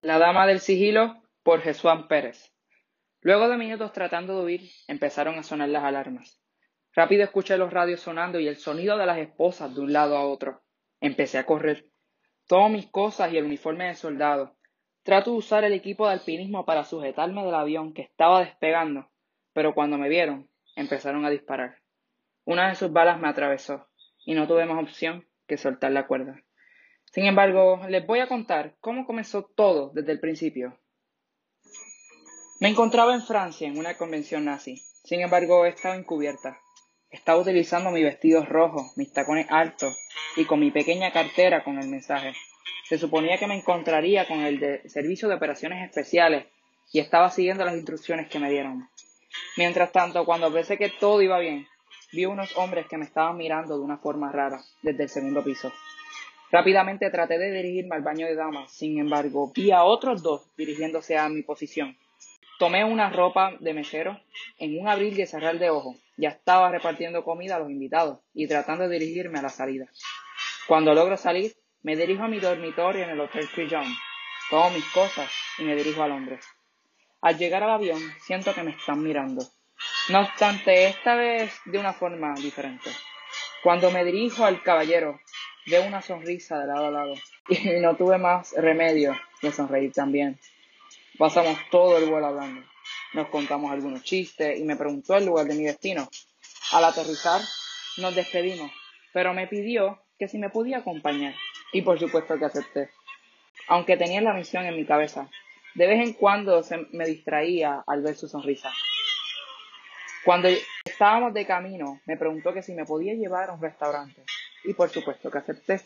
La Dama del Sigilo por Jesuán Pérez. Luego de minutos tratando de huir, empezaron a sonar las alarmas. Rápido escuché los radios sonando y el sonido de las esposas de un lado a otro. Empecé a correr. Tomo mis cosas y el uniforme de soldado. Trato de usar el equipo de alpinismo para sujetarme del avión que estaba despegando, pero cuando me vieron, empezaron a disparar. Una de sus balas me atravesó y no tuve más opción que soltar la cuerda. Sin embargo, les voy a contar cómo comenzó todo desde el principio. Me encontraba en Francia en una convención nazi. Sin embargo, estaba encubierta. Estaba utilizando mi vestido rojo, mis tacones altos y con mi pequeña cartera con el mensaje. Se suponía que me encontraría con el de Servicio de Operaciones Especiales y estaba siguiendo las instrucciones que me dieron. Mientras tanto, cuando pensé que todo iba bien, vi unos hombres que me estaban mirando de una forma rara desde el segundo piso. Rápidamente traté de dirigirme al baño de damas, sin embargo, vi a otros dos dirigiéndose a mi posición. Tomé una ropa de mesero en un abril y cerrar de ojos. Ya estaba repartiendo comida a los invitados y tratando de dirigirme a la salida. Cuando logro salir, me dirijo a mi dormitorio en el Hotel Crillon. Tomo mis cosas y me dirijo a Londres. Al llegar al avión, siento que me están mirando. No obstante, esta vez de una forma diferente. Cuando me dirijo al caballero, de una sonrisa de lado a lado y no tuve más remedio que sonreír también. Pasamos todo el vuelo hablando. Nos contamos algunos chistes y me preguntó el lugar de mi destino. Al aterrizar nos despedimos, pero me pidió que si me podía acompañar y por supuesto que acepté. Aunque tenía la misión en mi cabeza, de vez en cuando se me distraía al ver su sonrisa. Cuando estábamos de camino, me preguntó que si me podía llevar a un restaurante y por supuesto que acepté.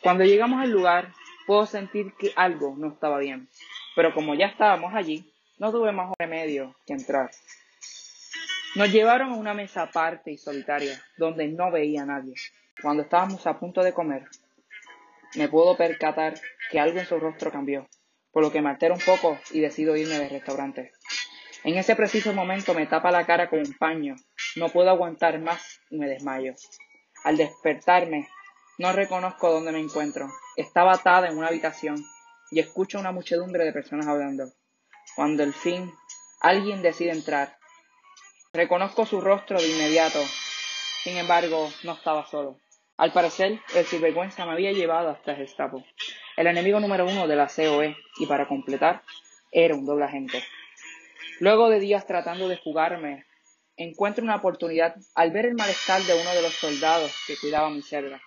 Cuando llegamos al lugar, puedo sentir que algo no estaba bien, pero como ya estábamos allí, no tuve más remedio que entrar. Nos llevaron a una mesa aparte y solitaria, donde no veía a nadie. Cuando estábamos a punto de comer, me puedo percatar que algo en su rostro cambió, por lo que me altero un poco y decido irme del restaurante. En ese preciso momento me tapa la cara con un paño, no puedo aguantar más y me desmayo. Al despertarme, no reconozco dónde me encuentro. Estaba atada en una habitación y escucho una muchedumbre de personas hablando. Cuando al fin alguien decide entrar, reconozco su rostro de inmediato. Sin embargo, no estaba solo. Al parecer, el sinvergüenza me había llevado hasta Gestapo, el enemigo número uno de la COE, y para completar, era un doble agente. Luego de días tratando de jugarme encuentra una oportunidad al ver el malestar de uno de los soldados que cuidaba mi celda.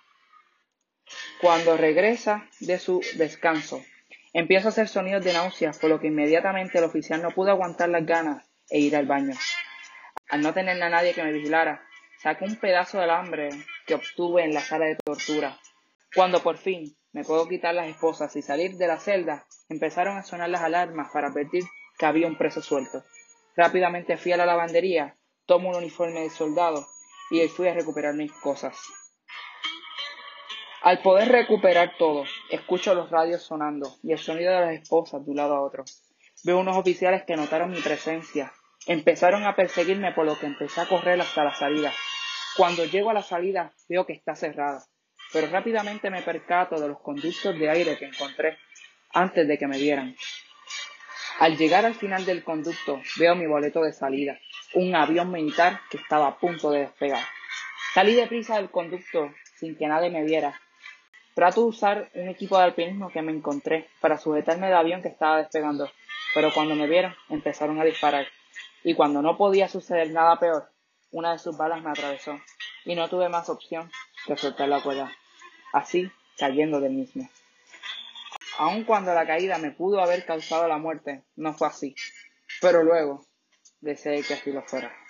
Cuando regresa de su descanso, empieza a hacer sonidos de náuseas, por lo que inmediatamente el oficial no pudo aguantar las ganas e ir al baño. Al no tener a nadie que me vigilara, saco un pedazo de alambre que obtuve en la sala de tortura. Cuando por fin me puedo quitar las esposas y salir de la celda, empezaron a sonar las alarmas para advertir que había un preso suelto. Rápidamente fui a la lavandería tomo un uniforme de soldado y fui a recuperar mis cosas. Al poder recuperar todo, escucho los radios sonando y el sonido de las esposas de un lado a otro. Veo unos oficiales que notaron mi presencia. Empezaron a perseguirme por lo que empecé a correr hasta la salida. Cuando llego a la salida veo que está cerrada, pero rápidamente me percato de los conductos de aire que encontré antes de que me vieran. Al llegar al final del conducto veo mi boleto de salida un avión militar que estaba a punto de despegar. Salí deprisa del conducto sin que nadie me viera. Trato de usar un equipo de alpinismo que me encontré para sujetarme del avión que estaba despegando, pero cuando me vieron empezaron a disparar. Y cuando no podía suceder nada peor, una de sus balas me atravesó y no tuve más opción que soltar la cuerda, así cayendo del mismo. Aun cuando la caída me pudo haber causado la muerte, no fue así. Pero luego, deseé que así lo fuera.